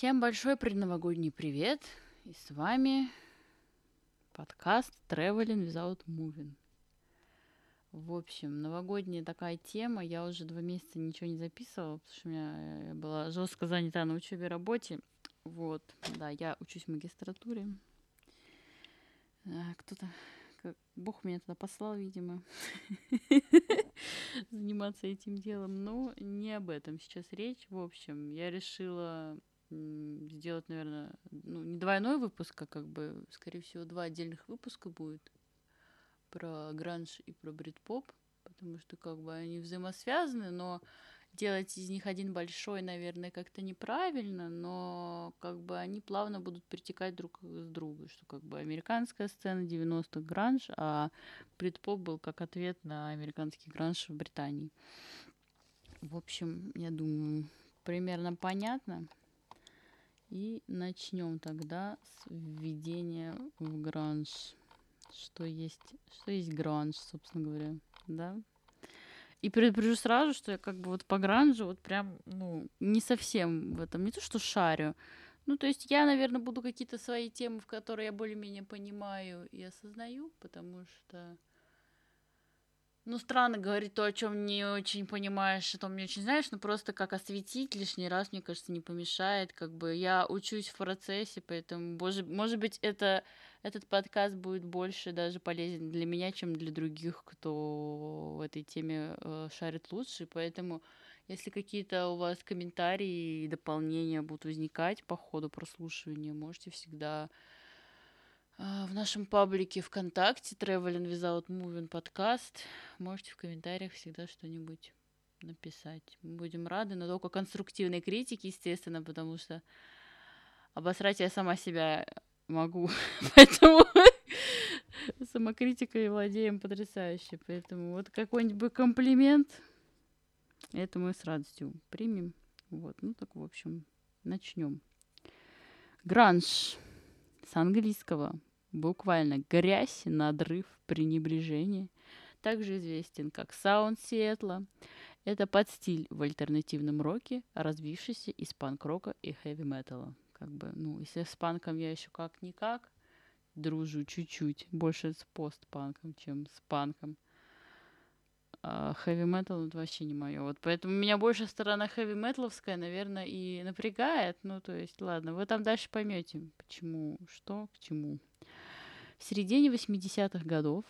Всем большой предновогодний привет! И с вами подкаст Traveling Without Moving. В общем, новогодняя такая тема. Я уже два месяца ничего не записывала, потому что у меня я была жестко занята на учебе и работе. Вот, да, я учусь в магистратуре. А, кто-то, Бог меня туда послал, видимо, заниматься этим делом. Но не об этом сейчас речь. В общем, я решила сделать, наверное, ну, не двойной выпуск, а как бы, скорее всего, два отдельных выпуска будет про гранж и про брит-поп, потому что как бы они взаимосвязаны, но делать из них один большой, наверное, как-то неправильно, но как бы они плавно будут притекать друг с другом, что как бы американская сцена 90-х гранж, а брит-поп был как ответ на американский гранж в Британии. В общем, я думаю, примерно понятно. И начнем тогда с введения в гранж. Что есть, что есть гранж, собственно говоря, да? И предупрежу сразу, что я как бы вот по гранжу вот прям, ну, не совсем в этом, не то что шарю. Ну, то есть я, наверное, буду какие-то свои темы, в которые я более-менее понимаю и осознаю, потому что ну, странно говорить то, о чем не очень понимаешь, о том не очень знаешь, но просто как осветить лишний раз, мне кажется, не помешает. Как бы я учусь в процессе, поэтому, боже, может быть, это, этот подкаст будет больше даже полезен для меня, чем для других, кто в этой теме э, шарит лучше. Поэтому, если какие-то у вас комментарии и дополнения будут возникать по ходу прослушивания, можете всегда в нашем паблике ВКонтакте Traveling Without Moving подкаст. Можете в комментариях всегда что-нибудь написать. Мы будем рады, но только конструктивной критики, естественно, потому что обосрать я сама себя могу. Поэтому самокритикой владеем потрясающе. Поэтому вот какой-нибудь комплимент, это мы с радостью примем. Вот, ну так, в общем, начнем. Гранж с английского буквально грязь, надрыв, пренебрежение. Также известен как саунд Сиэтла. Это подстиль в альтернативном роке, развившийся из панк-рока и хэви-металла. Как бы, ну, если с панком я еще как-никак дружу чуть-чуть, больше с постпанком, чем с панком. А хэви метал это вообще не мое. Вот поэтому меня больше сторона хэви металовская, наверное, и напрягает. Ну, то есть, ладно, вы там дальше поймете, почему, что, к чему. В середине 80-х годов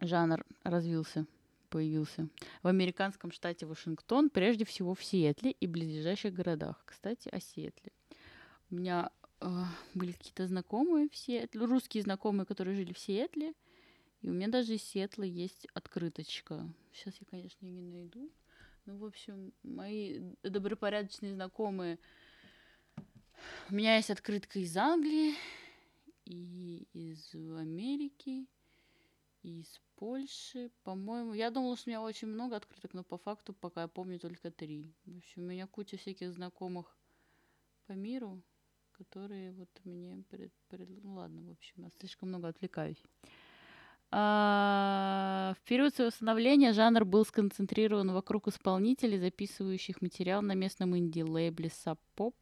жанр развился, появился в американском штате Вашингтон, прежде всего в Сиэтле и близлежащих городах. Кстати, о Сиэтле. У меня э, были какие-то знакомые в Сиэтле, русские знакомые, которые жили в Сиэтле. И у меня даже из Сиэтла есть открыточка. Сейчас я, конечно, ее не найду. Ну, в общем, мои добропорядочные знакомые. У меня есть открытка из Англии, и из Америки, и из Польши, по-моему. Я думала, что у меня очень много открыток, но по факту пока я помню только три. В общем, у меня куча всяких знакомых по миру, которые вот мне пред, пред... Ну ладно, в общем, я слишком много отвлекаюсь. А, в период своего становления жанр был сконцентрирован вокруг исполнителей, записывающих материал на местном инди-лейбле Sub Pop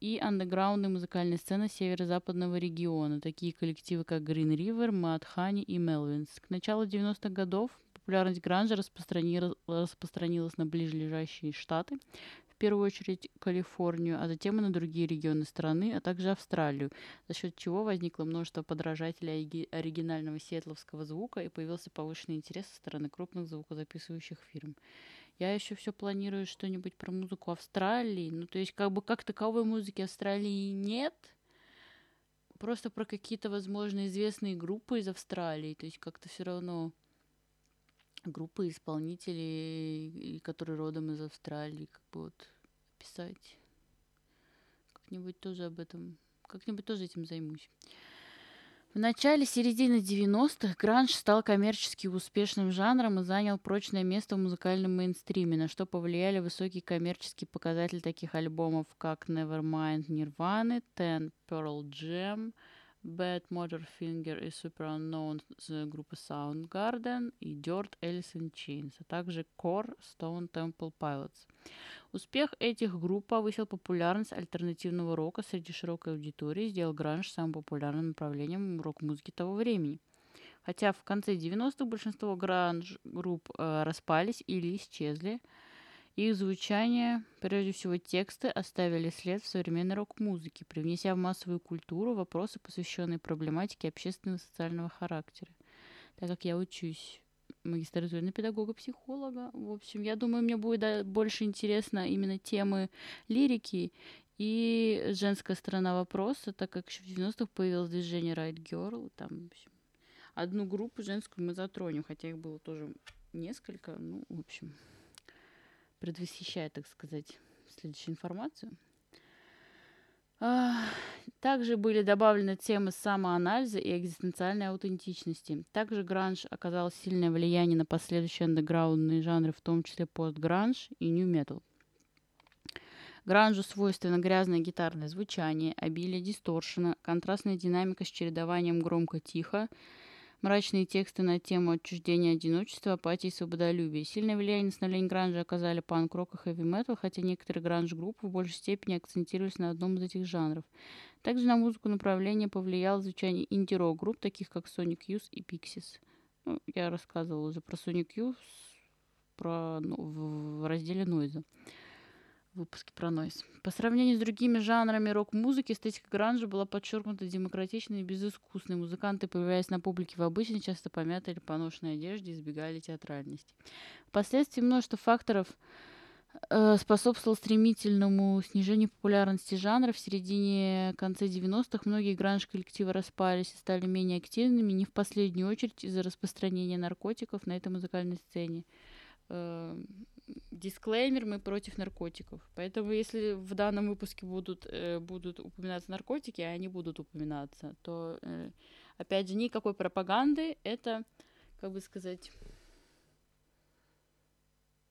и андеграундной музыкальной сцены северо-западного региона, такие коллективы, как Green River, Mad Honey и Melvins. К началу 90-х годов популярность гранжа распространилась, распространилась на ближайшие штаты, в первую очередь Калифорнию, а затем и на другие регионы страны, а также Австралию, за счет чего возникло множество подражателей оригинального сиэтловского звука и появился повышенный интерес со стороны крупных звукозаписывающих фирм. Я еще все планирую что-нибудь про музыку Австралии. Ну, то есть, как бы как таковой музыки Австралии нет. Просто про какие-то, возможно, известные группы из Австралии. То есть, как-то все равно группы исполнителей, которые родом из Австралии, как бы вот писать. Как-нибудь тоже об этом, как-нибудь тоже этим займусь. В начале середины 90-х гранж стал коммерчески успешным жанром и занял прочное место в музыкальном мейнстриме, на что повлияли высокие коммерческие показатели таких альбомов, как Nevermind Nirvana, Ten Pearl Jam, Bad Motorfinger и Super Unknown с группы Soundgarden и Dirt Alice in Chains, а также Core Stone Temple Pilots. Успех этих групп повысил популярность альтернативного рока среди широкой аудитории и сделал гранж самым популярным направлением рок-музыки того времени. Хотя в конце 90-х большинство гранж-групп э, распались или исчезли, их звучание, прежде всего тексты, оставили след в современной рок-музыке, привнеся в массовую культуру вопросы, посвященные проблематике общественного социального характера. Так как я учусь магистратуре педагога-психолога, в общем, я думаю, мне будет больше интересно именно темы лирики и женская сторона вопроса, так как еще в 90-х появилось движение Right Girl, там, в общем, одну группу женскую мы затронем, хотя их было тоже несколько, ну, в общем, предвосхищая, так сказать, следующую информацию. Также были добавлены темы самоанализа и экзистенциальной аутентичности. Также гранж оказал сильное влияние на последующие андеграундные жанры, в том числе постгранж и нью-метал. Гранжу свойственно грязное гитарное звучание, обилие дисторшена, контрастная динамика с чередованием громко-тихо, Мрачные тексты на тему отчуждения одиночества, апатии и свободолюбия. Сильное влияние на становление гранжа оказали панк-рок и хэви-метал, хотя некоторые гранж-группы в большей степени акцентировались на одном из этих жанров. Также на музыку направления повлияло звучание инди-рок групп, таких как Sonic Youth и Pixies. Ну, я рассказывала уже про Sonic Youth про, ну, в разделе Нойза выпуске про нойз. По сравнению с другими жанрами рок-музыки, эстетика гранжа была подчеркнута демократичной и безыскусной. Музыканты, появляясь на публике в обычной, часто помятой или поношенной одежде, избегали театральности. Впоследствии множество факторов э, способствовал стремительному снижению популярности жанра. В середине конце 90-х многие гранж-коллективы распались и стали менее активными, не в последнюю очередь из-за распространения наркотиков на этой музыкальной сцене. Э, дисклеймер, мы против наркотиков. Поэтому если в данном выпуске будут, э, будут упоминаться наркотики, а они будут упоминаться, то, э, опять же, никакой пропаганды. Это, как бы сказать,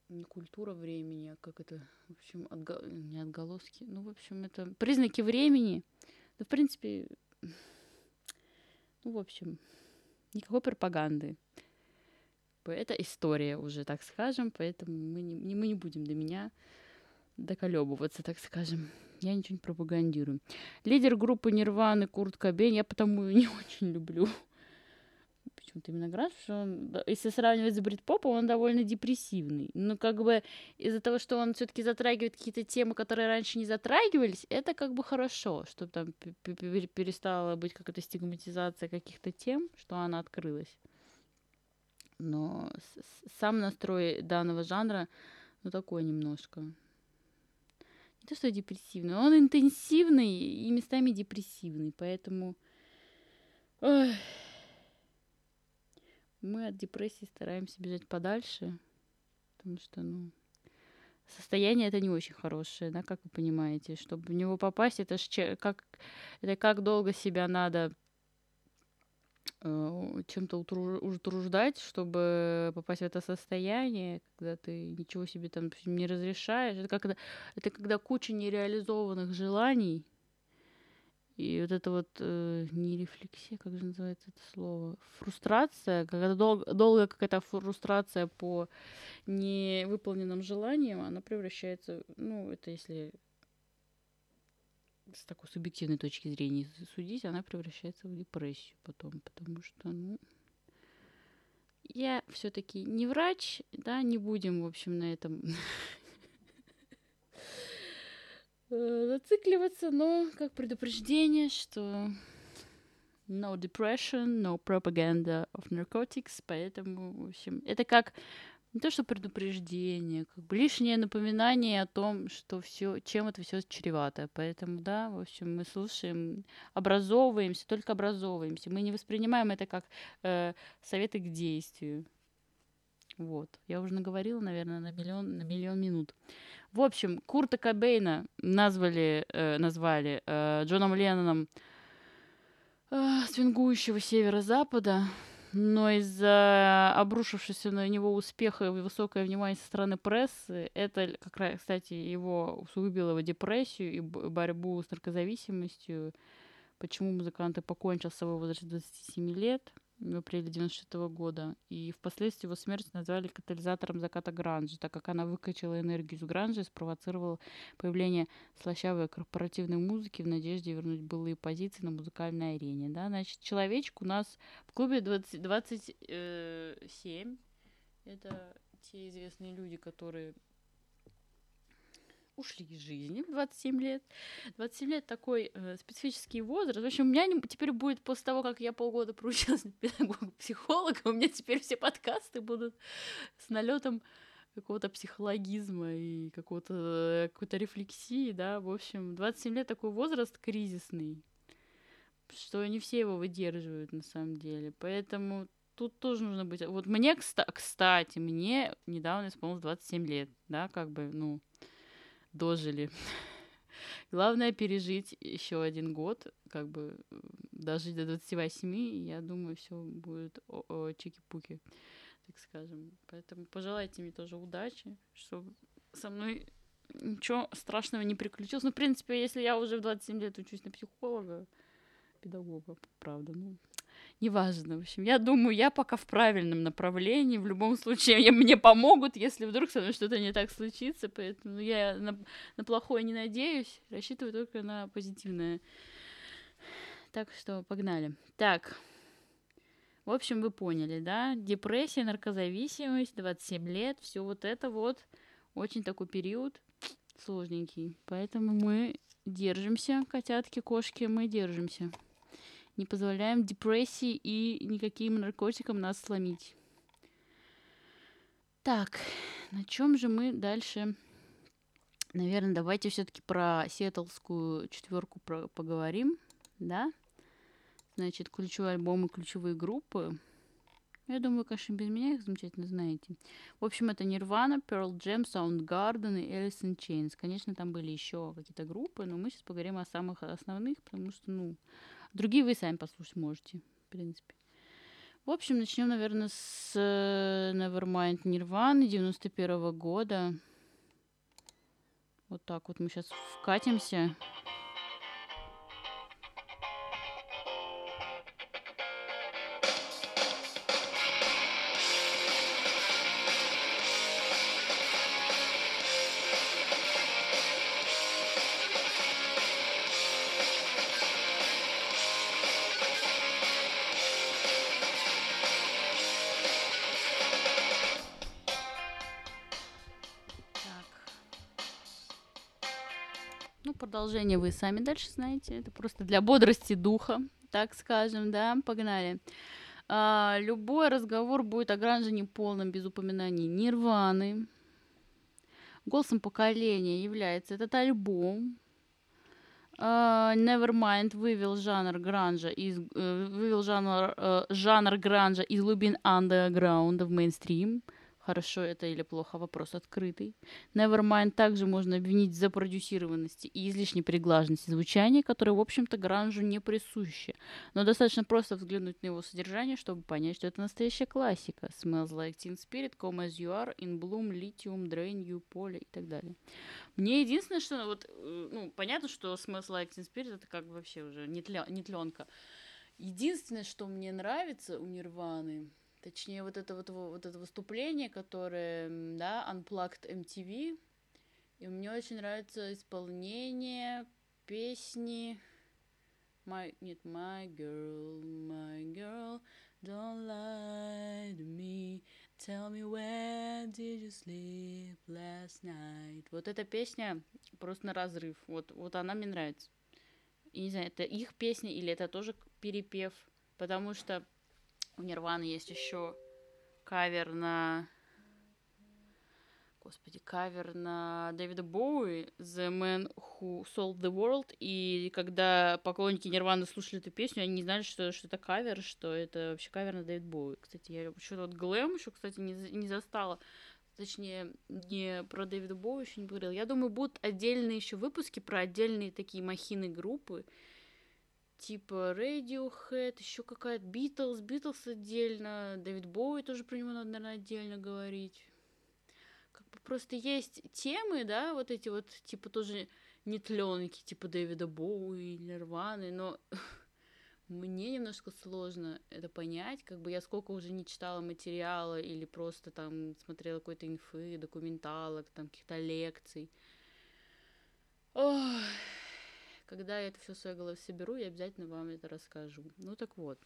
не культура времени, а как это, в общем, отго... не отголоски. Ну, в общем, это признаки времени. Да, в принципе, ну, в общем, никакой пропаганды бы это история уже, так скажем, поэтому мы не, мы не будем до меня доколебываться, так скажем. Я ничего не пропагандирую. Лидер группы Нирваны Курт Кобейн я потому не очень люблю. Почему-то именно Гранж, что он, если сравнивать с Бритпопом, он довольно депрессивный. Но как бы из-за того, что он все-таки затрагивает какие-то темы, которые раньше не затрагивались, это как бы хорошо, что там перестала быть какая-то стигматизация каких-то тем, что она открылась но сам настрой данного жанра, ну, такой немножко. Не то, что депрессивный, он интенсивный и местами депрессивный, поэтому ой, мы от депрессии стараемся бежать подальше, потому что, ну, состояние это не очень хорошее, да, как вы понимаете. Чтобы в него попасть, это ж как, это как долго себя надо чем-то утруждать, чтобы попасть в это состояние, когда ты ничего себе там не разрешаешь. Это когда, это когда куча нереализованных желаний, и вот это вот э, не рефлексия, как же называется это слово, фрустрация, когда дол- долгая какая-то фрустрация по невыполненным желаниям, она превращается, ну, это если с такой субъективной точки зрения судить, она превращается в депрессию потом, потому что, ну, я все-таки не врач, да, не будем, в общем, на этом зацикливаться, но как предупреждение, что no depression, no propaganda of narcotics, поэтому, в общем, это как не то что предупреждение, как бы лишнее напоминание о том, что все, чем это все чревато. Поэтому, да, в общем, мы слушаем, образовываемся, только образовываемся. Мы не воспринимаем это как э, советы к действию. Вот. Я уже наговорила, наверное, на миллион, на миллион минут. В общем, Курта Кобейна назвали, э, назвали э, Джоном Ленноном э, свингующего северо-запада но из-за обрушившегося на него успеха и высокое внимание со стороны прессы, это, как раз, кстати, его усугубило его депрессию и борьбу с наркозависимостью, почему музыкант и покончил с собой в возрасте 27 лет в апреле 96 года. И впоследствии его смерть назвали катализатором заката гранжа, так как она выкачала энергию из гранжа и спровоцировала появление слащавой корпоративной музыки в надежде вернуть былые позиции на музыкальной арене. Да? Значит, человечек у нас в клубе 20, 27. Это те известные люди, которые ушли из жизни в 27 лет. 27 лет такой э, специфический возраст. В общем, у меня не, теперь будет после того, как я полгода проучилась на педагога-психолога, у меня теперь все подкасты будут с налетом какого-то психологизма и какого-то э, какой-то рефлексии, да. В общем, 27 лет такой возраст кризисный, что не все его выдерживают на самом деле. Поэтому тут тоже нужно быть... Вот мне, кстати, мне недавно исполнилось 27 лет, да, как бы, ну, дожили. Главное пережить еще один год, как бы дожить до 28, и я думаю, все будет чики-пуки, так скажем. Поэтому пожелайте мне тоже удачи, чтобы со мной ничего страшного не приключилось. Ну, в принципе, если я уже в 27 лет учусь на психолога, педагога, правда, ну, неважно. В общем, я думаю, я пока в правильном направлении. В любом случае, мне помогут, если вдруг со мной что-то не так случится. Поэтому я на, на плохое не надеюсь, рассчитываю только на позитивное. Так что погнали. Так. В общем, вы поняли, да? Депрессия, наркозависимость, 27 лет, все вот это вот очень такой период сложненький. Поэтому мы держимся, котятки, кошки, мы держимся не позволяем депрессии и никаким наркотикам нас сломить. Так, на чем же мы дальше? Наверное, давайте все-таки про сиэтлскую четверку про поговорим, да? Значит, ключевые альбомы, ключевые группы. Я думаю, конечно, без меня их замечательно знаете. В общем, это Nirvana, Pearl Jam, Soundgarden и Alice in Chains. Конечно, там были еще какие-то группы, но мы сейчас поговорим о самых основных, потому что, ну, Другие вы сами послушать можете, в принципе. В общем, начнем, наверное, с э, Nevermind Nirvana 91 -го года. Вот так вот мы сейчас вкатимся. Продолжение вы сами дальше знаете. Это просто для бодрости духа, так скажем, да. Погнали. А, любой разговор будет о Гранже неполным, без упоминаний Нирваны. Голосом поколения является этот альбом. Uh, Nevermind вывел жанр гранжа из uh, вывел жанр uh, жанр гранжа из глубин андерграунда в мейнстрим. Uh, Хорошо это или плохо, вопрос открытый. Nevermind также можно обвинить за продюсированности и излишней приглаженности звучания, которое, в общем-то, гранжу не присуще. Но достаточно просто взглянуть на его содержание, чтобы понять, что это настоящая классика. Smells Like Teen Spirit, Come As You Are, In Bloom, Lithium, Drain You, Поле и так далее. Мне единственное, что, вот, э, ну, понятно, что Smells Like Teen Spirit это как бы вообще уже не, тля, не тленка. Единственное, что мне нравится у Нирваны, Точнее, вот это вот, вот это выступление, которое, да, Unplugged MTV. И мне очень нравится исполнение песни My, нет, My Girl, My Girl, Don't Lie to Me, Tell me where did you sleep last night. Вот эта песня просто на разрыв. Вот, вот она мне нравится. И не знаю, это их песня или это тоже перепев, потому что у Нирваны есть еще кавер на... Господи, кавер на Дэвида Боуи The Man Who Sold the World. И когда поклонники Нирваны слушали эту песню, они не знали, что, что это кавер, что это вообще кавер на Дэвид Боуи. Кстати, я еще вот Глэм еще, кстати, не, не застала. Точнее, не про Дэвида Боуи еще не говорила. Я думаю, будут отдельные еще выпуски про отдельные такие махины группы типа Radiohead, еще какая-то Beatles, Beatles отдельно, Дэвид Боуи тоже про него надо, наверное, отдельно говорить. Как бы просто есть темы, да, вот эти вот, типа тоже нетленки типа Дэвида Боуи или Нирваны, но мне немножко сложно это понять, как бы я сколько уже не читала материала или просто там смотрела какой-то инфы, документалок, там каких-то лекций. Ох, когда я это все в своей голове соберу, я обязательно вам это расскажу. Ну так вот.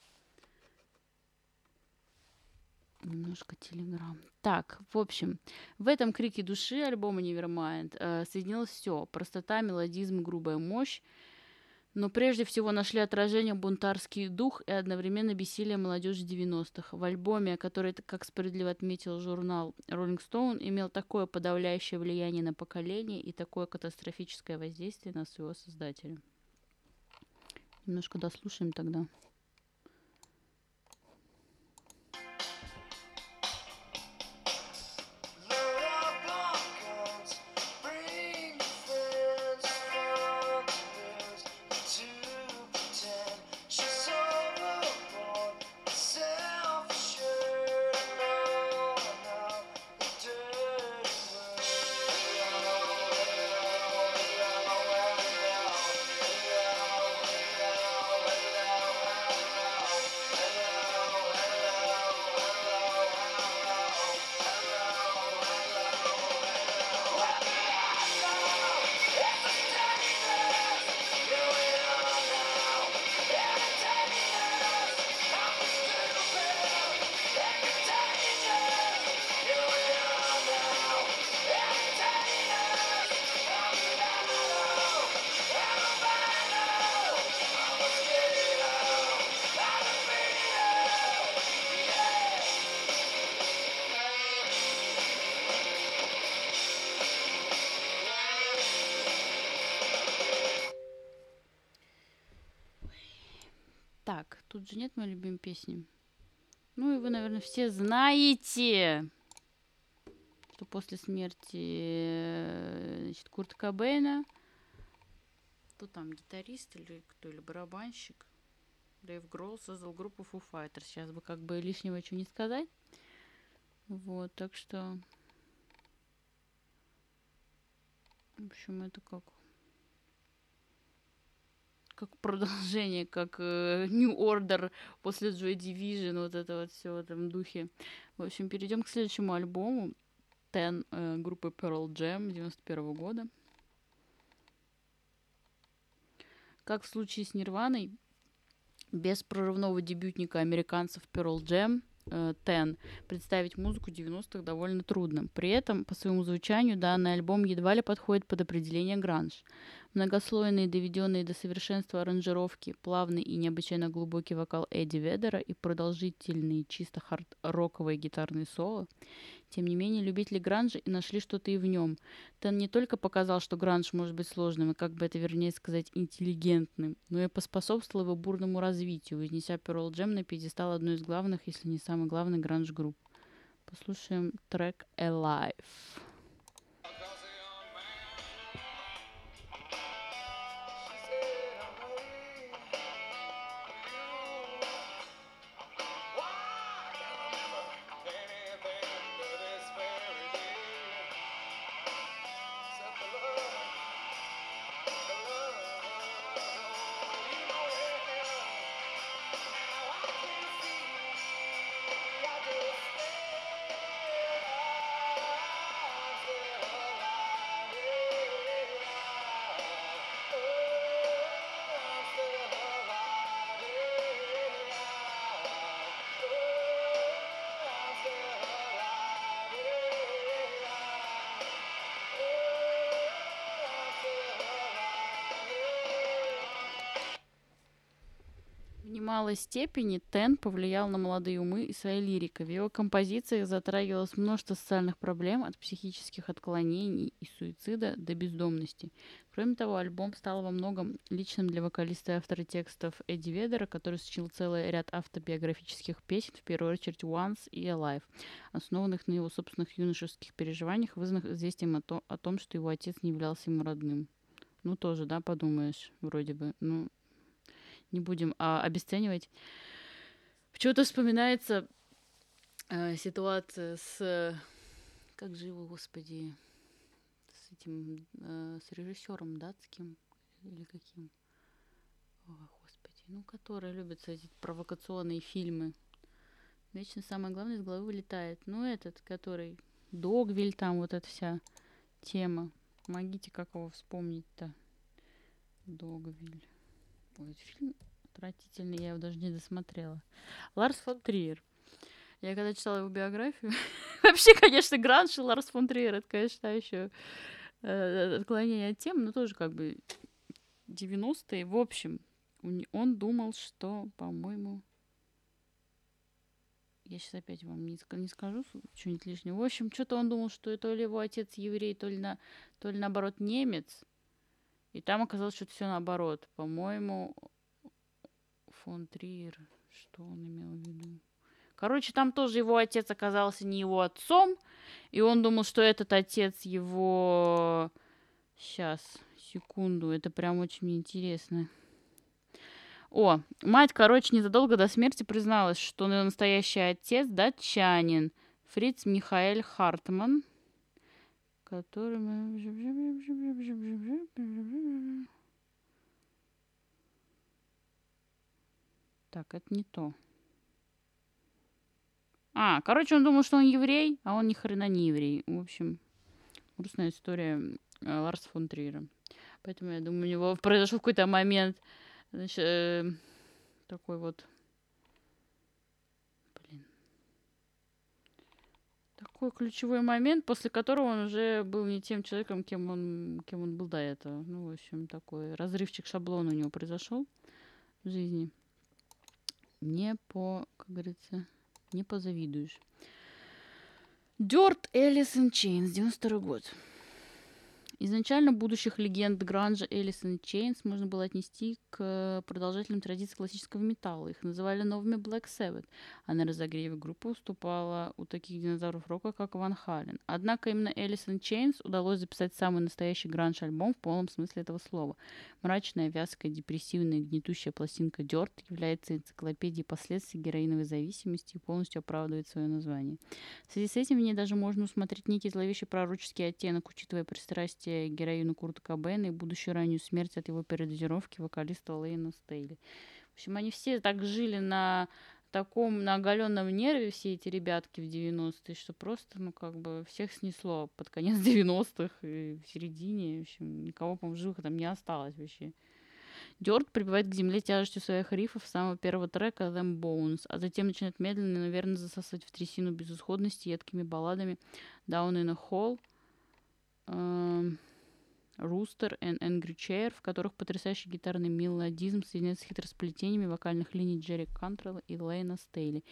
Немножко телеграм. Так, в общем, в этом крике души альбома Nevermind э, соединилось все. Простота, мелодизм, грубая мощь. Но прежде всего нашли отражение бунтарский дух и одновременно бессилие молодежи 90-х. В альбоме, который, как справедливо отметил журнал Rolling Stone, имел такое подавляющее влияние на поколение и такое катастрофическое воздействие на своего создателя. Немножко дослушаем тогда. Тут же нет моей любимой песни. Ну и вы, наверное, все знаете, что после смерти значит, Курта Кобейна, кто там, гитарист или кто, или барабанщик, Дэйв Гролл создал группу Foo Fighters. Сейчас бы как бы лишнего ничего не сказать. Вот, так что... В общем, это как как продолжение, как э, New Order после Joy Division, вот это вот все в этом духе. В общем, перейдем к следующему альбому. Ten э, группы Pearl Jam 91 года. Как в случае с Нирваной, без прорывного дебютника американцев Pearl Jam Ten представить музыку 90-х довольно трудно. При этом, по своему звучанию, данный альбом едва ли подходит под определение гранж. Многослойные, доведенные до совершенства аранжировки, плавный и необычайно глубокий вокал Эдди Ведера и продолжительные чисто хард-роковые гитарные соло. Тем не менее, любители гранжа и нашли что-то и в нем. Тен не только показал, что гранж может быть сложным и, как бы это вернее сказать, интеллигентным, но и поспособствовал его бурному развитию, вознеся Pearl Jam на пьедестал одной из главных, если не самый главный гранж-групп. Послушаем трек Alive. Немалой степени Тен повлиял на молодые умы и своей лирикой. В его композициях затрагивалось множество социальных проблем от психических отклонений и суицида до бездомности. Кроме того, альбом стал во многом личным для вокалиста и автора текстов Эдди Ведера, который сочинил целый ряд автобиографических песен, в первую очередь «Once» и «Alive», основанных на его собственных юношеских переживаниях, вызванных известием о, то, о том, что его отец не являлся ему родным. Ну, тоже, да, подумаешь, вроде бы. Ну, не будем а, обесценивать. Почему-то вспоминается э, ситуация с... Как же его, господи, с этим, э, с режиссером датским или каким. О, господи, ну, которые любят эти провокационные фильмы. Вечно самое главное из головы вылетает. Ну, этот, который Догвиль, там вот эта вся тема. Помогите, как его вспомнить-то. Догвиль. Ой, фильм отвратительный, я его даже не досмотрела. Ларс фон Триер. Я когда читала его биографию, вообще, конечно, Гранж и Ларс фон Триер, это, конечно, еще э, отклонение от темы, но тоже как бы 90-е. В общем, он думал, что, по-моему, я сейчас опять вам не, не скажу что-нибудь лишнего. В общем, что-то он думал, что то ли его отец еврей, то ли, на, то ли наоборот немец. И там оказалось, что все наоборот. По-моему, фон Триер, что он имел в виду? Короче, там тоже его отец оказался не его отцом, и он думал, что этот отец его... Сейчас, секунду, это прям очень интересно. О, мать, короче, незадолго до смерти призналась, что настоящий отец датчанин Фриц Михаэль Хартман, который... Так, это не то. А, короче, он думал, что он еврей, а он ни хрена не еврей. В общем, грустная история э, Ларса фон Триера. Поэтому, я думаю, у него произошел какой-то момент, значит, э, такой вот... Такой ключевой момент, после которого он уже был не тем человеком, кем он, кем он был до этого. Ну, в общем, такой разрывчик шаблона у него произошел в жизни не по, как говорится, не позавидуешь. Alice in Chains, 92 год. Изначально будущих легенд Гранжа, Alice in Chains можно было отнести к продолжателям традиций классического металла. Их называли новыми Black Sabbath, а на разогреве группа выступала у таких динозавров рока, как Van Halen. Однако именно Alice in Chains удалось записать самый настоящий гранж-альбом в полном смысле этого слова. Мрачная, вязкая, депрессивная, гнетущая пластинка Dirt является энциклопедией последствий героиновой зависимости и полностью оправдывает свое название. В связи с этим в ней даже можно усмотреть некий зловещий пророческий оттенок, учитывая пристрастие героину Курта Кобейна и будущую раннюю смерть от его передозировки вокалиста Лейна Стейли. В общем, они все так жили на таком, на оголенном нерве, все эти ребятки в 90-е, что просто, ну, как бы, всех снесло под конец 90-х и в середине. В общем, никого, по-моему, живых там не осталось вообще. Дёрт прибивает к земле тяжестью своих рифов самого первого трека Them Bones, а затем начинает медленно и, наверное, засасывать в трясину безысходности едкими балладами Down in a Hole – Rooster and Angry Chair, в которых потрясающий гитарный мелодизм соединяется с хитросплетениями вокальных линий Джерри Кантрелла и Лейна Стейли.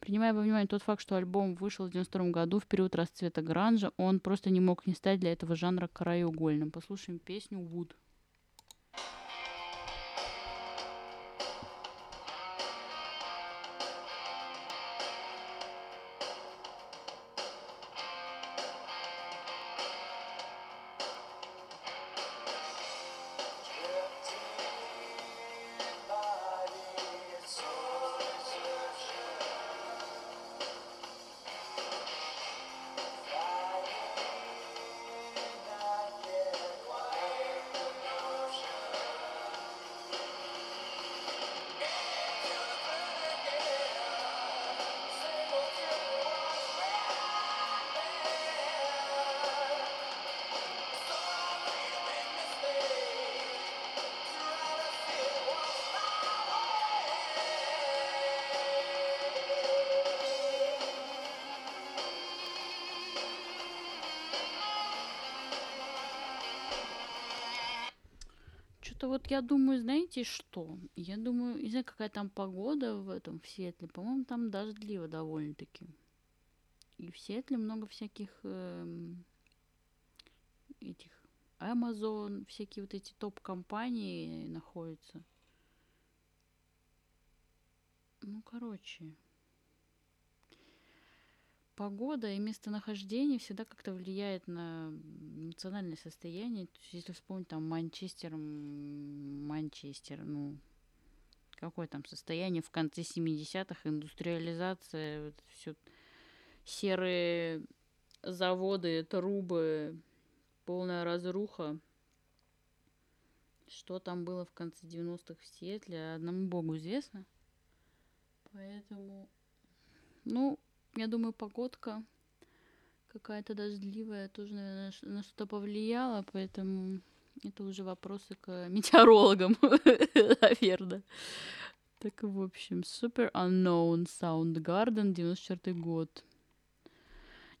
Принимая во внимание тот факт, что альбом вышел в 92 году, в период расцвета гранжа, он просто не мог не стать для этого жанра краеугольным. Послушаем песню «Wood». Что-то вот я думаю, знаете что? Я думаю, не знаю, какая там погода в этом, в Сиэтле. По-моему, там дождливо довольно-таки. И в Сиэтле много всяких э, этих Amazon, всякие вот эти топ-компании находятся. Ну, короче погода и местонахождение всегда как-то влияет на эмоциональное состояние. То есть, если вспомнить там Манчестер, Манчестер, ну, какое там состояние в конце 70-х, индустриализация, вот все серые заводы, трубы, полная разруха. Что там было в конце 90-х в Сиэтле, одному богу известно. Поэтому, ну, я думаю, погодка какая-то дождливая тоже, наверное, на что-то повлияла, поэтому это уже вопросы к метеорологам, наверное. Так, в общем, Super Unknown Soundgarden, 94 год.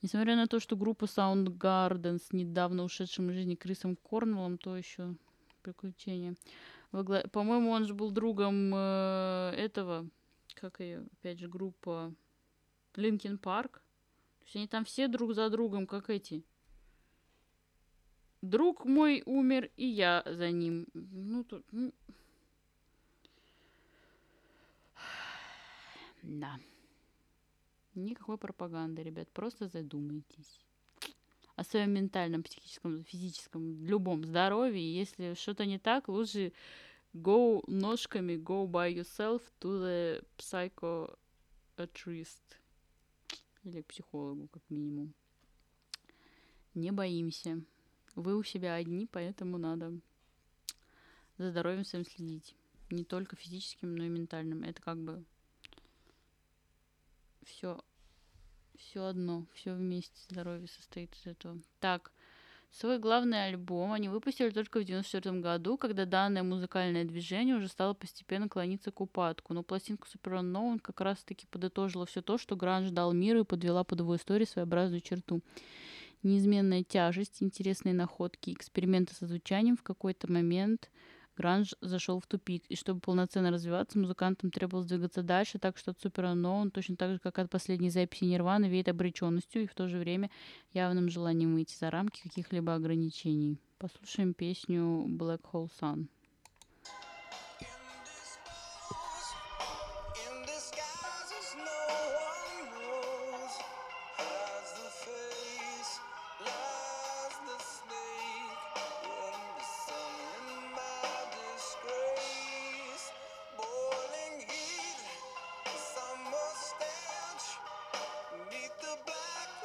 Несмотря на то, что группа Soundgarden с недавно ушедшим из жизни Крисом Корнеллом, то еще приключение. По-моему, он же был другом э, этого, как ее, опять же, группа Linkin Park. То есть они там все друг за другом, как эти. Друг мой умер, и я за ним. Ну, тут... Ну... Да. Никакой пропаганды, ребят. Просто задумайтесь о своем ментальном, психическом, физическом, любом здоровье. Если что-то не так, лучше go ножками, go by yourself to the psychiatrist. Или к психологу, как минимум. Не боимся. Вы у себя одни, поэтому надо за здоровьем своим следить. Не только физическим, но и ментальным. Это как бы все все одно, все вместе здоровье состоит из этого. Так, свой главный альбом они выпустили только в 94 году, когда данное музыкальное движение уже стало постепенно клониться к упадку. Но пластинка Super Unknown как раз-таки подытожила все то, что Гранж дал миру и подвела под его историю своеобразную черту. Неизменная тяжесть, интересные находки, эксперименты со звучанием в какой-то момент – гранж зашел в тупик, и чтобы полноценно развиваться, музыкантам требовалось двигаться дальше, так что от Super Unknown, точно так же, как от последней записи Нирваны, веет обреченностью и в то же время явным желанием выйти за рамки каких-либо ограничений. Послушаем песню Black Hole Sun.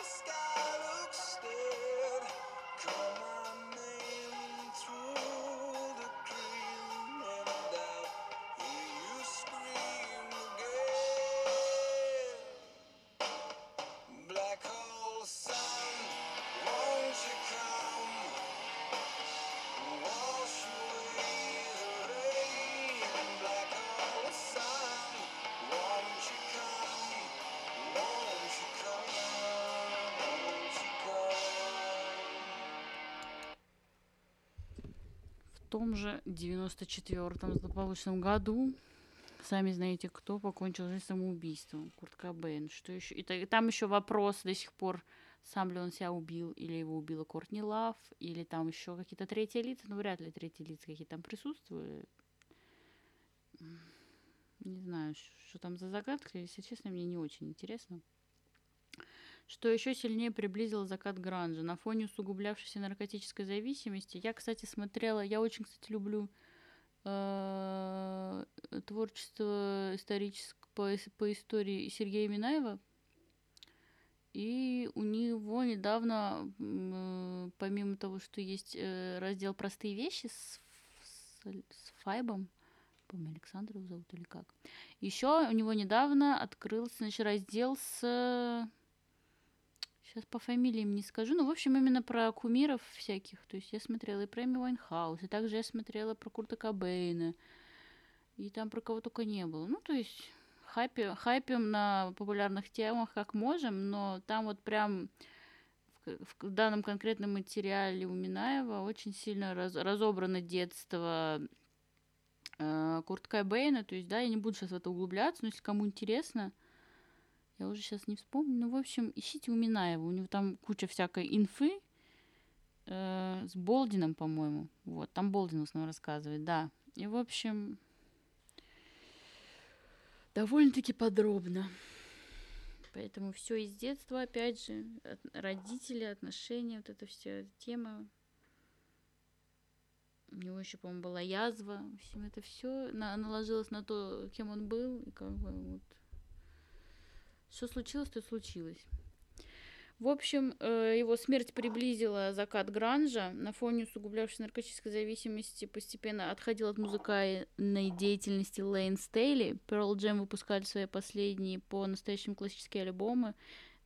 the sky. Том же 94-м злополучном году. Сами знаете кто покончил жизнь самоубийством. Курт Кобейн. Что еще и там еще вопрос до сих пор сам ли он себя убил или его убила Кортни Лав или там еще какие-то третьи лица. Ну вряд ли третьи лица какие там присутствовали не знаю что там за загадка. Если честно мне не очень интересно что еще сильнее приблизило закат гранжа. На фоне усугублявшейся наркотической зависимости, я, кстати, смотрела, я очень, кстати, люблю э, творчество историческое по, по истории Сергея Минаева. И у него недавно, э, помимо того, что есть э, раздел «Простые вещи» с, с, с Файбом, помню, Александр его зовут или как, еще у него недавно открылся значит, раздел с Сейчас по фамилиям не скажу, но, в общем, именно про кумиров всяких. То есть я смотрела и про Эми Вайнхаус, и также я смотрела про Курта Кобейна, и там про кого только не было. Ну, то есть хайпи, хайпим на популярных темах как можем, но там вот прям в, в данном конкретном материале у Минаева очень сильно раз, разобрано детство э, Курт Кобейна. То есть, да, я не буду сейчас в это углубляться, но если кому интересно, я уже сейчас не вспомню. Ну, в общем, ищите у Минаева. У него там куча всякой инфы э, с Болдином, по-моему. Вот, там Болдин в основном рассказывает, да. И, в общем, довольно-таки подробно. Поэтому все из детства, опять же, от, родители, отношения, вот эта вся тема. У него еще, по-моему, была язва. В общем, это все на, наложилось на то, кем он был, и как бы вот что случилось, то случилось. В общем, э, его смерть приблизила закат гранжа. На фоне усугублявшейся наркотической зависимости постепенно отходил от музыкальной деятельности Лейн Стейли. Pearl Jam выпускали свои последние по настоящему классические альбомы.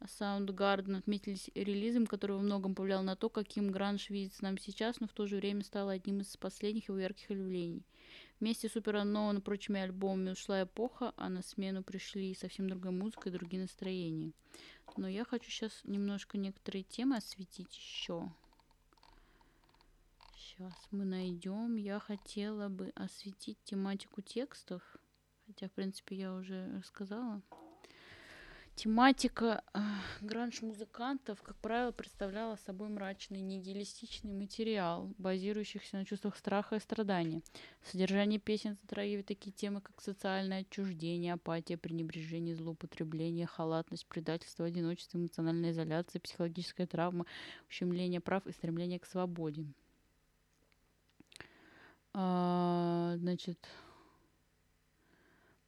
Soundgarden отметились релизом, который во многом повлиял на то, каким гранж видится нам сейчас, но в то же время стал одним из последних его ярких явлений. Вместе с Super Unknown и прочими альбомами ушла эпоха, а на смену пришли совсем другая музыка и другие настроения. Но я хочу сейчас немножко некоторые темы осветить еще. Сейчас мы найдем. Я хотела бы осветить тематику текстов. Хотя, в принципе, я уже рассказала. Тематика э, гранж-музыкантов, как правило, представляла собой мрачный, нигилистичный материал, базирующийся на чувствах страха и страдания. Содержание песен затрагивает такие темы, как социальное отчуждение, апатия, пренебрежение, злоупотребление, халатность, предательство, одиночество, эмоциональная изоляция, психологическая травма, ущемление прав и стремление к свободе. А, значит,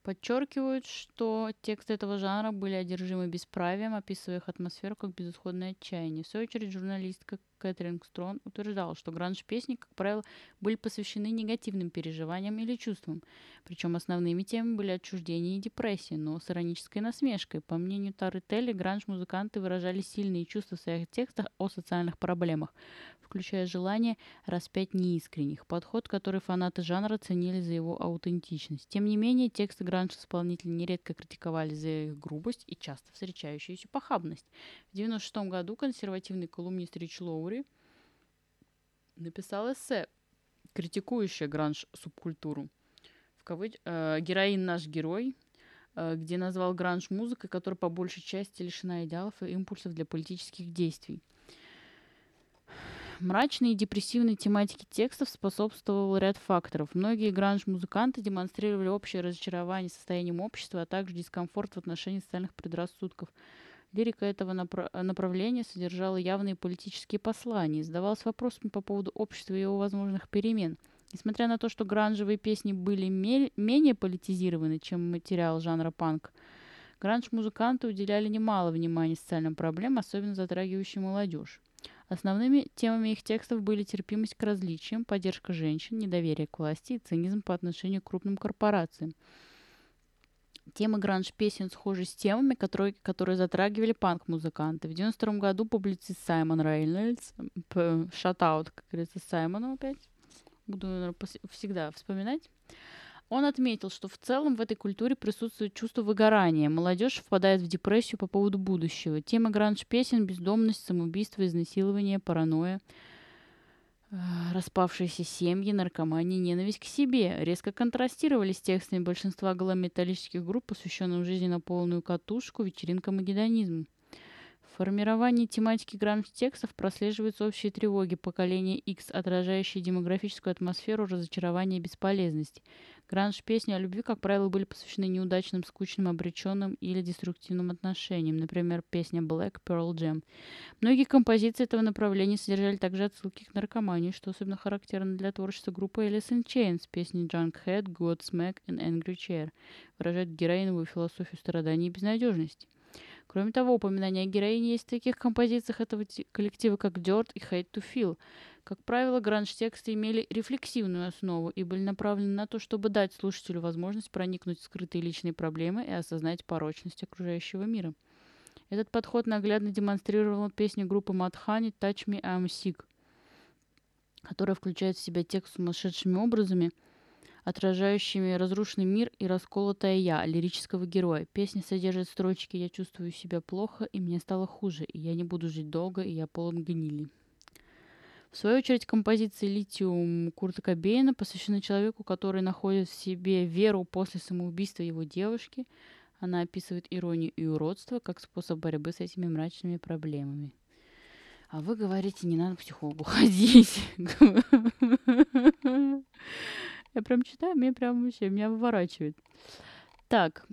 Подчеркивают, что тексты этого жанра были одержимы бесправием, описывая их атмосферу как безысходное отчаяние. В свою очередь, журналистка Кэтрин Строн утверждала, что гранж-песни, как правило, были посвящены негативным переживаниям или чувствам. Причем основными темами были отчуждение и депрессия, но с иронической насмешкой. По мнению Тары Телли, гранж-музыканты выражали сильные чувства в своих текстах о социальных проблемах, включая желание распять неискренних, подход, который фанаты жанра ценили за его аутентичность. Тем не менее, тексты гранж-исполнителей нередко критиковали за их грубость и часто встречающуюся похабность. В 1996 году консервативный колумнист Рич Лоури написал эссе, критикующее гранж-субкультуру. В кавыч... э, «Героин наш герой», э, где назвал гранж музыкой, которая по большей части лишена идеалов и импульсов для политических действий – Мрачной и депрессивной тематике текстов способствовал ряд факторов. Многие гранж-музыканты демонстрировали общее разочарование состоянием общества, а также дискомфорт в отношении социальных предрассудков. Лирика этого напра- направления содержала явные политические послания, задавалась вопросами по поводу общества и его возможных перемен. Несмотря на то, что гранжевые песни были менее политизированы, чем материал жанра панк, гранж-музыканты уделяли немало внимания социальным проблемам, особенно затрагивающим молодежь. Основными темами их текстов были терпимость к различиям, поддержка женщин, недоверие к власти и цинизм по отношению к крупным корпорациям. Темы гранж-песен схожи с темами, которые, которые затрагивали панк-музыканты. В 92 году публицист Саймон Рейнольдс, шатаут, как говорится, Саймону опять, буду, наверное, всегда вспоминать, он отметил, что в целом в этой культуре присутствует чувство выгорания. Молодежь впадает в депрессию по поводу будущего. Тема гранж-песен, бездомность, самоубийство, изнасилование, паранойя, распавшиеся семьи, наркомания, ненависть к себе резко контрастировали с текстами большинства глэм-металлических групп, посвященным жизни на полную катушку, вечеринкам и гедонизму. Формировании тематики гранж-текстов прослеживаются общие тревоги поколения X, отражающие демографическую атмосферу разочарования и бесполезности. Гранж-песни о любви, как правило, были посвящены неудачным, скучным, обреченным или деструктивным отношениям. Например, песня Black Pearl Jam. Многие композиции этого направления содержали также отсылки к наркомании, что особенно характерно для творчества группы Alice in Chains. Песни Junkhead, Godsmack и Angry Chair выражают героиновую философию страдания и безнадежности. Кроме того, упоминание о героине есть в таких композициях этого коллектива, как Dirt и Hate to Feel – как правило, гранж-тексты имели рефлексивную основу и были направлены на то, чтобы дать слушателю возможность проникнуть в скрытые личные проблемы и осознать порочность окружающего мира. Этот подход наглядно демонстрировала песня группы Madhani «Touch Me, I'm Sick», которая включает в себя текст с сумасшедшими образами, отражающими разрушенный мир и расколотое «я» лирического героя. Песня содержит строчки «Я чувствую себя плохо, и мне стало хуже, и я не буду жить долго, и я полон гнили». В свою очередь, композиция «Литиум» Курта Кобейна посвящена человеку, который находит в себе веру после самоубийства его девушки. Она описывает иронию и уродство как способ борьбы с этими мрачными проблемами. А вы говорите, не надо к психологу ходить. Я прям читаю, мне прям вообще, меня выворачивает. Так.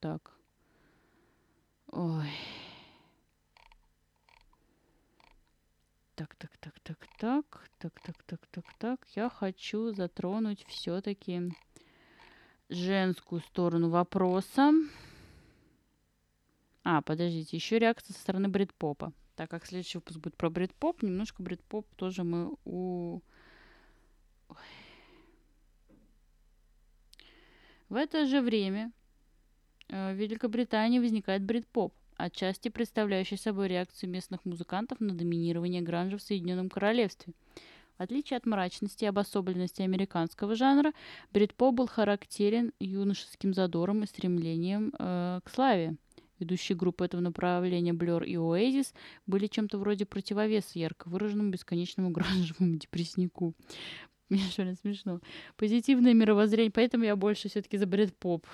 Так. Ой. Так, так, так, так, так, так, так, так, так, так. Я хочу затронуть все-таки женскую сторону вопроса. А, подождите, еще реакция со стороны брит-попа. Так как следующий выпуск будет про брит-поп, немножко брит-поп тоже мы у... Ой. В это же время э, в Великобритании возникает брит-поп, отчасти представляющий собой реакцию местных музыкантов на доминирование гранжа в Соединенном Королевстве – в отличие от мрачности и обособленности американского жанра, брит-поп был характерен юношеским задором и стремлением э, к славе. Ведущие группы этого направления Blur и Oasis были чем-то вроде противовеса ярко выраженному бесконечному гранжевому депресснику. Мне что смешно. Позитивное мировоззрение, поэтому я больше все-таки за брит-поп.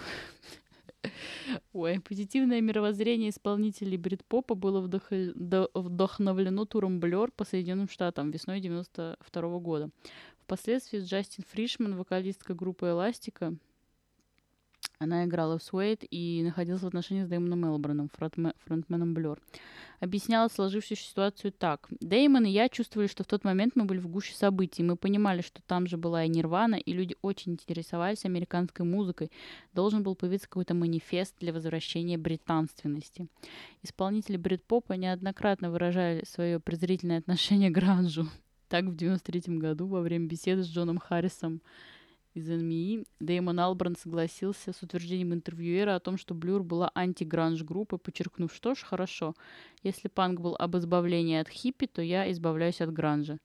Ой, позитивное мировоззрение исполнителей брит-попа было вдох... вдохновлено туром Блер по Соединенным Штатам весной 92 года. Впоследствии Джастин Фришман, вокалистка группы Эластика, она играла в Суэйт и находилась в отношениях с Дэймоном Элброном, фронтменом Блер. Объясняла сложившуюся ситуацию так. Дэймон и я чувствовали, что в тот момент мы были в гуще событий. Мы понимали, что там же была и Нирвана, и люди очень интересовались американской музыкой. Должен был появиться какой-то манифест для возвращения британственности. Исполнители брит-попа неоднократно выражали свое презрительное отношение к гранжу. Так в 93 году во время беседы с Джоном Харрисом из НМИ Дэймон Албран согласился с утверждением интервьюера о том, что Блюр была анти-гранж-группой, подчеркнув, что ж, хорошо, если панк был об избавлении от хиппи, то я избавляюсь от гранжа.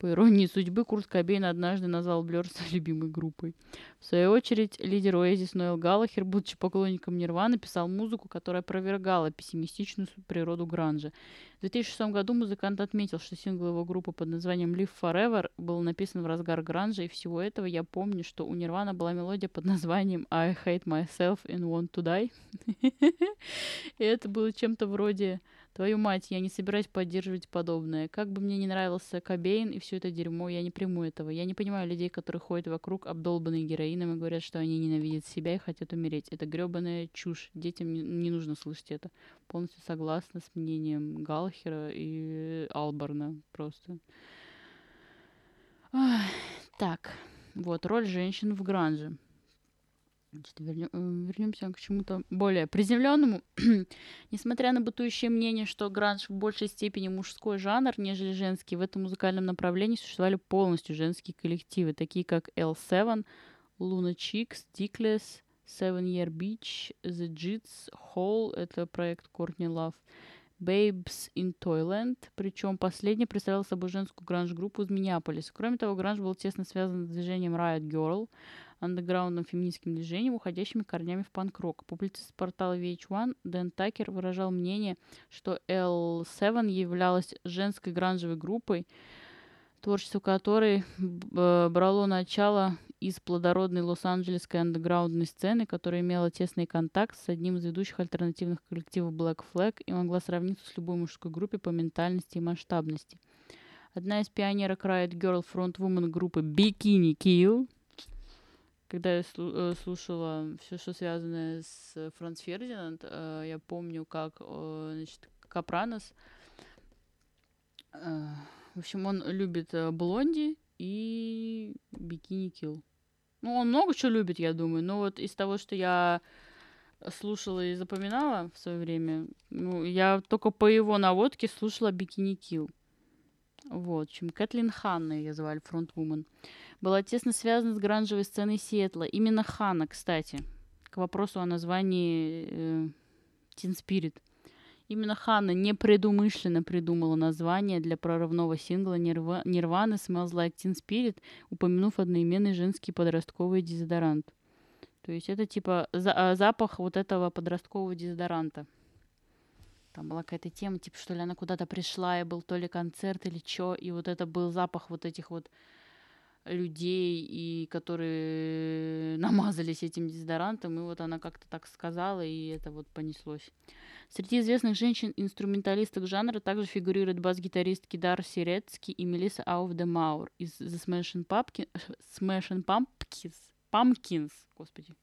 По иронии судьбы, Курт Кобейн однажды назвал Блёр своей любимой группой. В свою очередь, лидер Оазис Ноэл Галлахер, будучи поклонником Нирваны, писал музыку, которая опровергала пессимистичную природу гранжа. В 2006 году музыкант отметил, что сингл его группы под названием Live Forever был написан в разгар гранжа, и всего этого я помню, что у Нирвана была мелодия под названием I Hate Myself and Want to Die. И это было чем-то вроде Твою мать, я не собираюсь поддерживать подобное. Как бы мне не нравился Кобейн и все это дерьмо, я не приму этого. Я не понимаю людей, которые ходят вокруг обдолбанные героином и говорят, что они ненавидят себя и хотят умереть. Это гребаная чушь. Детям не, нужно слышать это. Полностью согласна с мнением Галхера и Алборна просто. Ой, так, вот, роль женщин в гранже. Значит, вернем, э, вернемся к чему-то более приземленному. Несмотря на бытующее мнение, что гранж в большей степени мужской жанр, нежели женский, в этом музыкальном направлении существовали полностью женские коллективы, такие как L7, Luna Chicks, Dickless, Seven Year Beach, The Jits, Hall, это проект Courtney Love, Babes in Toyland, причем последний представлял собой женскую гранж-группу из Миннеаполиса. Кроме того, гранж был тесно связан с движением Riot Girl, андеграундным феминистским движением, уходящими корнями в панк-рок. Публицист портала VH1 Дэн Такер выражал мнение, что L7 являлась женской гранжевой группой, творчество которой брало начало из плодородной лос-анджелесской андеграундной сцены, которая имела тесный контакт с одним из ведущих альтернативных коллективов Black Flag и могла сравниться с любой мужской группой по ментальности и масштабности. Одна из пионерок Riot Girl фронтвумен группы Bikini Kill – когда я э, слушала все, что связано с Франц Фердинанд, э, я помню, как, значит, Капранос, э, в общем, он любит Блонди и Бикини Килл. Ну, он много чего любит, я думаю, но вот из того, что я слушала и запоминала в свое время, ну, я только по его наводке слушала Бикини Килл. Вот, общем, Кэтлин Ханна ее звали, фронтвумен. Была тесно связана с гранжевой сценой Сиэтла. Именно Ханна, кстати, к вопросу о названии э, Teen. Именно Ханна непредумышленно придумала название для прорывного сингла Нирваны Smells Like Teen Spirit, упомянув одноименный женский подростковый дезодорант. То есть это типа а, запах вот этого подросткового дезодоранта. Там была какая-то тема, типа, что ли она куда-то пришла, и был то ли концерт или что, и вот это был запах вот этих вот людей, и которые намазались этим дезодорантом, и вот она как-то так сказала, и это вот понеслось. Среди известных женщин-инструменталисток жанра также фигурируют бас-гитаристки Дарси Редски и Мелисса Ауф де Маур из The Smashing, Smashing Pumpkins, Pumpkins, господи,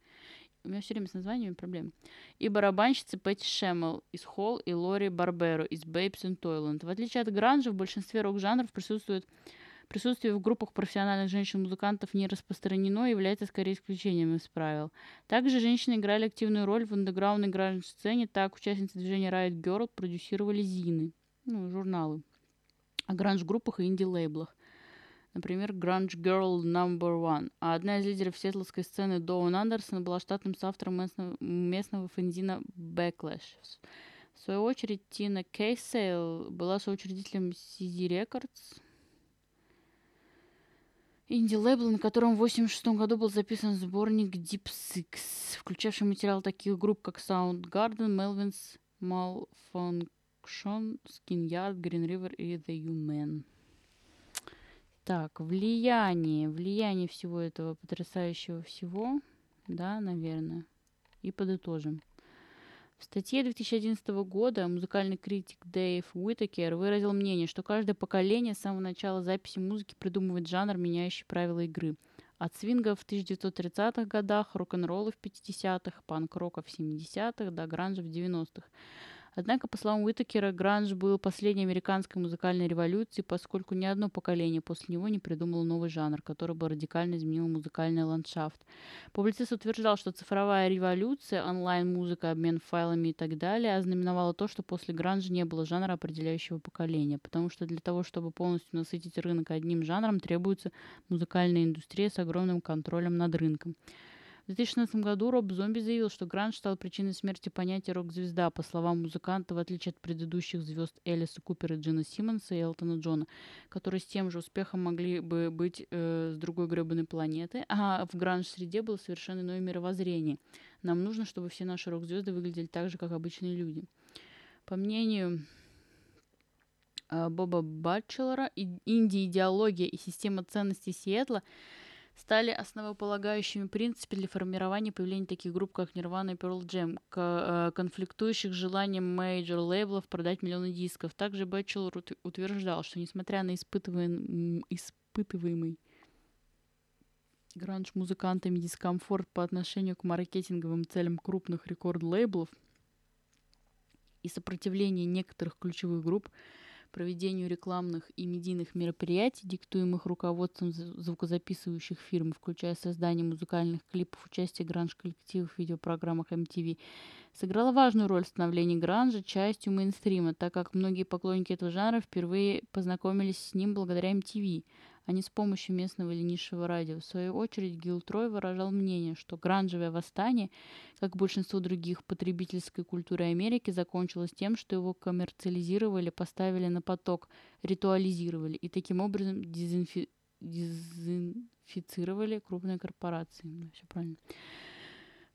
у меня все время с названиями проблемы. И барабанщицы Пэтти Шэмл из Холл и Лори Барберо из Babes in Toyland. В отличие от гранжа, в большинстве рок-жанров присутствует Присутствие в группах профессиональных женщин-музыкантов не распространено и является скорее исключением из правил. Также женщины играли активную роль в андеграундной гранж-сцене, так участницы движения Riot Girl продюсировали зины, ну, журналы, о гранж-группах и инди-лейблах. Например, Grunge Girl Number One. А одна из лидеров сетловской сцены Доун Андерсон была штатным соавтором местного, местного фэнзина Backlash. В свою очередь, Тина Кейсейл была соучредителем CZ Records, инди-лейбл, на котором в 1986 году был записан сборник Deep Six, включавший материал таких групп, как Soundgarden, Melvins, Malfunction, Skin Yard, Green River и The Human. Так, влияние. Влияние всего этого потрясающего всего. Да, наверное. И подытожим. В статье 2011 года музыкальный критик Дэйв Уитакер выразил мнение, что каждое поколение с самого начала записи музыки придумывает жанр, меняющий правила игры. От свинга в 1930-х годах, рок-н-ролла в 50-х, панк-рока в 70-х до гранжа в 90-х. Однако, по словам Уитакера, гранж был последней американской музыкальной революцией, поскольку ни одно поколение после него не придумало новый жанр, который бы радикально изменил музыкальный ландшафт. Публицист утверждал, что цифровая революция, онлайн-музыка, обмен файлами и так далее ознаменовала то, что после гранжа не было жанра определяющего поколения, потому что для того, чтобы полностью насытить рынок одним жанром, требуется музыкальная индустрия с огромным контролем над рынком. В 2016 году Роб Зомби заявил, что гранж стал причиной смерти понятия рок-звезда. По словам музыканта, в отличие от предыдущих звезд Элиса Купера, Джина Симмонса и Элтона Джона, которые с тем же успехом могли бы быть э, с другой гребаной планеты, а в гранж-среде было совершенно иное мировоззрение. Нам нужно, чтобы все наши рок-звезды выглядели так же, как обычные люди. По мнению э, Боба Батчелора, инди-идеология и система ценностей Сиэтла – стали основополагающими принципами для формирования появления таких групп, как Nirvana и Pearl Jam, э, конфликтующих желанием major-лейблов продать миллионы дисков. Также Бэтчелор утверждал, что несмотря на испытываемый, испытываемый гранж-музыкантами дискомфорт по отношению к маркетинговым целям крупных рекорд-лейблов и сопротивление некоторых ключевых групп, проведению рекламных и медийных мероприятий, диктуемых руководством звукозаписывающих фирм, включая создание музыкальных клипов, участие гранж-коллективов в видеопрограммах MTV, сыграла важную роль в становлении гранжа частью мейнстрима, так как многие поклонники этого жанра впервые познакомились с ним благодаря MTV – а не с помощью местного или низшего радио. В свою очередь Гил Трой выражал мнение, что гранжевое восстание, как большинство других потребительской культуры Америки, закончилось тем, что его коммерциализировали, поставили на поток, ритуализировали и таким образом дезинфи... дезинфицировали крупные корпорации. Да, все правильно.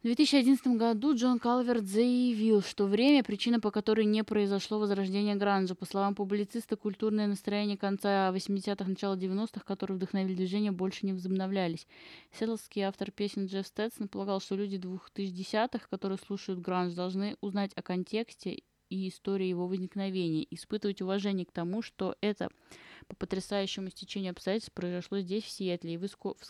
В 2011 году Джон Калверт заявил, что время – причина, по которой не произошло возрождение гранжа. По словам публициста, культурное настроение конца 80-х, начала 90-х, которые вдохновили движение, больше не возобновлялись. Сетлский автор песен Джефф Стэтсон полагал, что люди 2010-х, которые слушают гранж, должны узнать о контексте и истории его возникновения, испытывать уважение к тому, что это по потрясающему стечению обстоятельств произошло здесь, в Сиэтле, и в, Иско, в,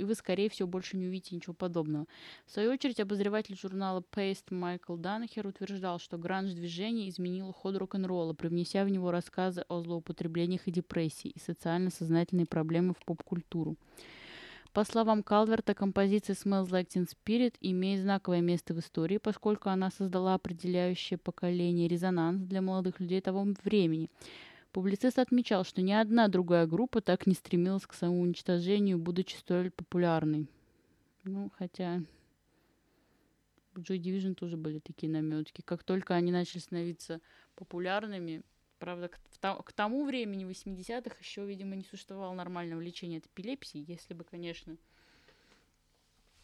и вы, скорее всего, больше не увидите ничего подобного. В свою очередь, обозреватель журнала Paste Майкл Данахер утверждал, что гранж-движение изменило ход рок-н-ролла, привнеся в него рассказы о злоупотреблениях и депрессии и социально-сознательные проблемы в поп-культуру. По словам Калверта, композиция Smells Like Teen Spirit имеет знаковое место в истории, поскольку она создала определяющее поколение резонанс для молодых людей того времени. Публицист отмечал, что ни одна другая группа так не стремилась к самоуничтожению, будучи столь популярной. Ну, хотя в Joy Division тоже были такие наметки. Как только они начали становиться популярными, правда, к, к тому времени, 80-х, еще, видимо, не существовало нормального лечения от эпилепсии, если бы, конечно,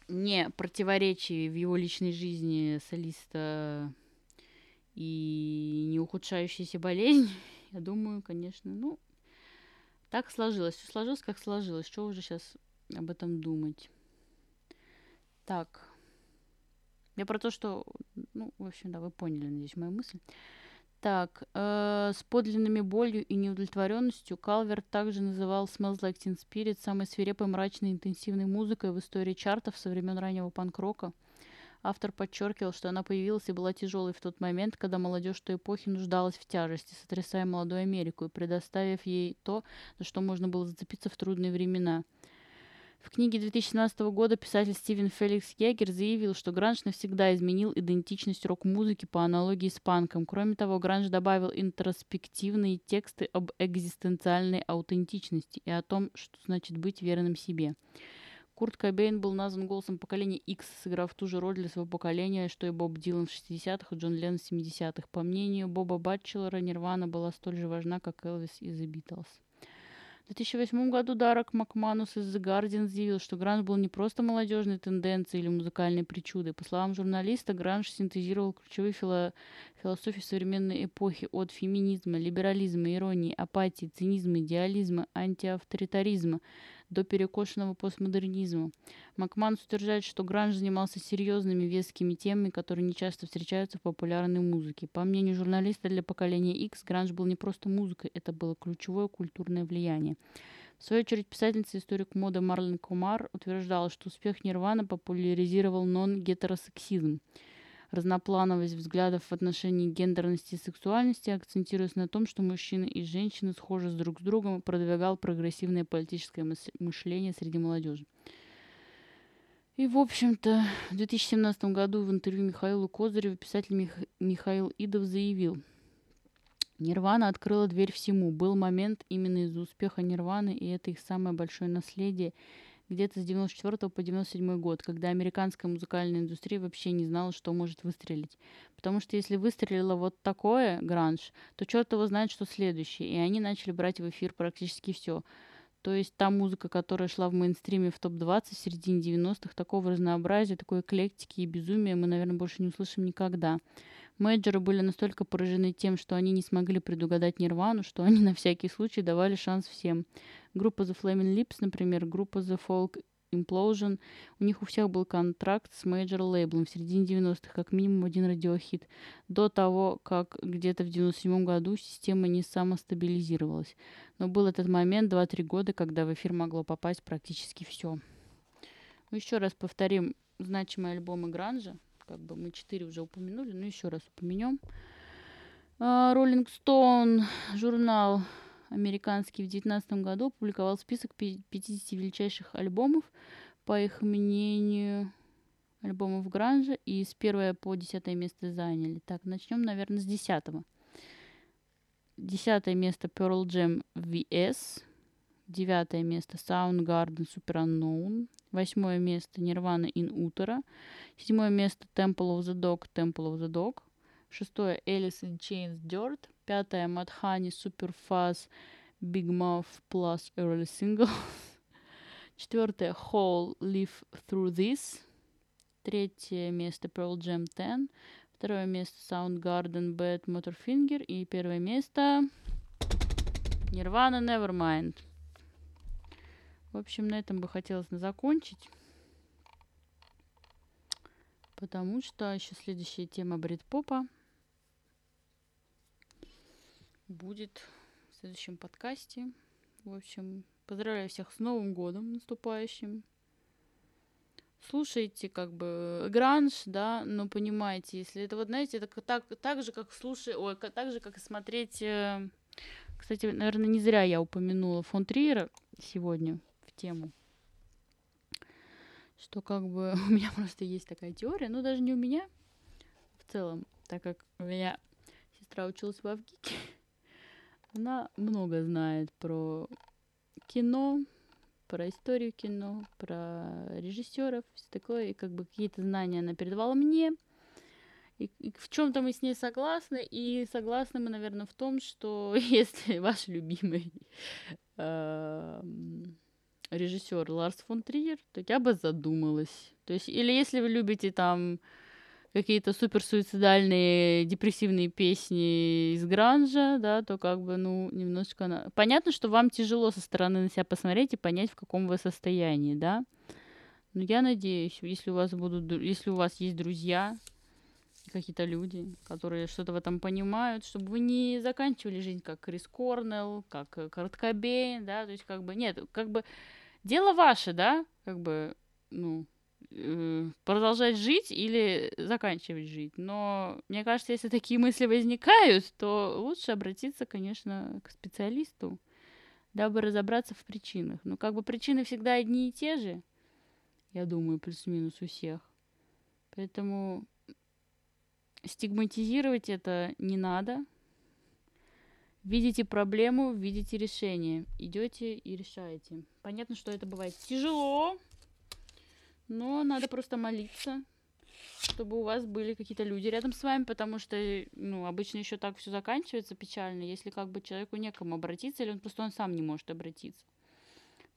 не противоречие в его личной жизни солиста и не ухудшающаяся болезнь, я думаю, конечно, ну, так сложилось. Все сложилось, как сложилось. Что уже сейчас об этом думать? Так. Я про то, что... Ну, в общем, да, вы поняли, надеюсь, мою мысль. Так, э, с подлинными болью и неудовлетворенностью Калверт также называл Smells Like Teen Spirit самой свирепой, мрачной, интенсивной музыкой в истории чартов со времен раннего панк-рока – Автор подчеркивал, что она появилась и была тяжелой в тот момент, когда молодежь той эпохи нуждалась в тяжести, сотрясая молодую Америку и предоставив ей то, за что можно было зацепиться в трудные времена – в книге 2017 года писатель Стивен Феликс Ягер заявил, что гранж навсегда изменил идентичность рок-музыки по аналогии с панком. Кроме того, гранж добавил интроспективные тексты об экзистенциальной аутентичности и о том, что значит быть верным себе. Курт Кобейн был назван голосом поколения X, сыграв ту же роль для своего поколения, что и Боб Дилан в 60-х и Джон Ленн в 70-х. По мнению Боба Батчелора, Нирвана была столь же важна, как Элвис из The Beatles. В 2008 году Дарак Макманус из The Guardian заявил, что гранж был не просто молодежной тенденцией или музыкальной причудой. По словам журналиста, гранж синтезировал ключевые фило философии современной эпохи от феминизма, либерализма, иронии, апатии, цинизма, идеализма, антиавторитаризма до перекошенного постмодернизма. Макманус утверждает, что Гранж занимался серьезными вескими темами, которые не часто встречаются в популярной музыке. По мнению журналиста для поколения X, Гранж был не просто музыкой, это было ключевое культурное влияние. В свою очередь, писательница и историк моды Марлен Кумар утверждала, что успех Нирвана популяризировал нон-гетеросексизм разноплановость взглядов в отношении гендерности и сексуальности, акцентируясь на том, что мужчины и женщины схожи с друг с другом продвигал прогрессивное политическое мышление среди молодежи. И, в общем-то, в 2017 году в интервью Михаилу Козыреву писатель Мих... Михаил Идов заявил, Нирвана открыла дверь всему. Был момент именно из-за успеха Нирваны, и это их самое большое наследие – где-то с 94 по 97 год, когда американская музыкальная индустрия вообще не знала, что может выстрелить. Потому что если выстрелило вот такое гранж, то черт его знает, что следующее. И они начали брать в эфир практически все. То есть та музыка, которая шла в мейнстриме в топ-20 в середине 90-х, такого разнообразия, такой эклектики и безумия мы, наверное, больше не услышим никогда. Мейджоры были настолько поражены тем, что они не смогли предугадать Нирвану, что они на всякий случай давали шанс всем. Группа The Flaming Lips, например, группа The Folk Implosion, у них у всех был контракт с major лейблом в середине 90-х, как минимум один радиохит, до того, как где-то в 97 году система не самостабилизировалась. Но был этот момент 2-3 года, когда в эфир могло попасть практически все. Ну, еще раз повторим значимые альбомы Гранжа, как бы мы четыре уже упомянули, но еще раз упомянем. Роллинг Стоун, журнал американский в 2019 году опубликовал список 50 величайших альбомов, по их мнению, альбомов Гранжа, и с 1 по 10 место заняли. Так, начнем, наверное, с 10. Десятое место Pearl Jam VS. Девятое место Soundgarden Super Unknown. Восьмое место Nirvana In Utero. Седьмое место Temple of the Dog Temple of the Dog. Шестое Alice in Chains Dirt. Пятое Madhani Superfuzz Big Mouth Plus Early Single. Четвертое Hole Live Through This. Третье место Pearl Jam 10. Второе место Soundgarden Bad Motorfinger. И первое место Nirvana Nevermind. В общем, на этом бы хотелось закончить. Потому что еще следующая тема брит-попа будет в следующем подкасте. В общем, поздравляю всех с Новым годом наступающим. Слушайте, как бы, гранж, да, но понимаете, если это вот, знаете, это так, так же, как слушать, ой, так же, как и смотреть, э, кстати, наверное, не зря я упомянула фон Триера сегодня в тему, что как бы у меня просто есть такая теория, ну даже не у меня в целом, так как у меня сестра училась в Авгике, она много знает про кино, про историю кино, про режиссеров, все такое, и как бы какие-то знания она передавала мне. И, и в чем-то мы с ней согласны, и согласны мы, наверное, в том, что если ваш любимый э, режиссер Ларс фон Триер, то я бы задумалась. То есть, или если вы любите там какие-то супер суицидальные депрессивные песни из гранжа, да, то как бы, ну, немножечко... На... Понятно, что вам тяжело со стороны на себя посмотреть и понять, в каком вы состоянии, да. Но я надеюсь, если у вас будут, если у вас есть друзья, какие-то люди, которые что-то в этом понимают, чтобы вы не заканчивали жизнь как Крис Корнелл, как Карт Кобейн, да, то есть как бы, нет, как бы дело ваше, да, как бы, ну, э, продолжать жить или заканчивать жить. Но мне кажется, если такие мысли возникают, то лучше обратиться, конечно, к специалисту, дабы разобраться в причинах. Но как бы причины всегда одни и те же, я думаю, плюс-минус у всех. Поэтому стигматизировать это не надо. Видите проблему, видите решение. Идете и решаете. Понятно, что это бывает тяжело, но надо просто молиться, чтобы у вас были какие-то люди рядом с вами, потому что, ну, обычно еще так все заканчивается печально, если как бы человеку некому обратиться, или он просто он сам не может обратиться.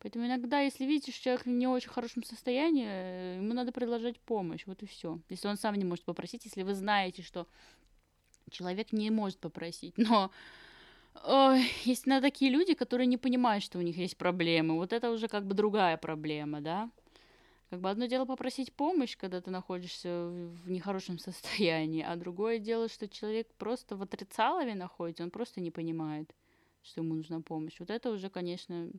Поэтому иногда, если видите, что человек в не очень хорошем состоянии, э, ему надо предложить помощь, вот и все. Если он сам не может попросить, если вы знаете, что человек не может попросить, но Ой, есть на такие люди, которые не понимают, что у них есть проблемы. Вот это уже как бы другая проблема, да? Как бы одно дело попросить помощь, когда ты находишься в нехорошем состоянии, а другое дело, что человек просто в отрицалове находится, он просто не понимает, что ему нужна помощь. Вот это уже, конечно,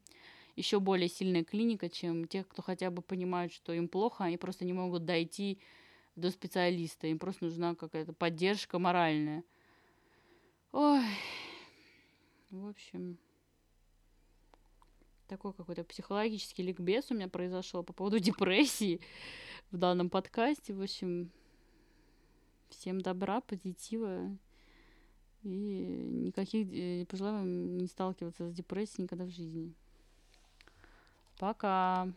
еще более сильная клиника, чем тех, кто хотя бы понимают, что им плохо, они просто не могут дойти до специалиста, им просто нужна какая-то поддержка моральная. Ой, в общем, такой какой-то психологический ликбез у меня произошел по поводу депрессии в данном подкасте. В общем, всем добра, позитива и никаких э, пожелаю вам не сталкиваться с депрессией никогда в жизни. Пока.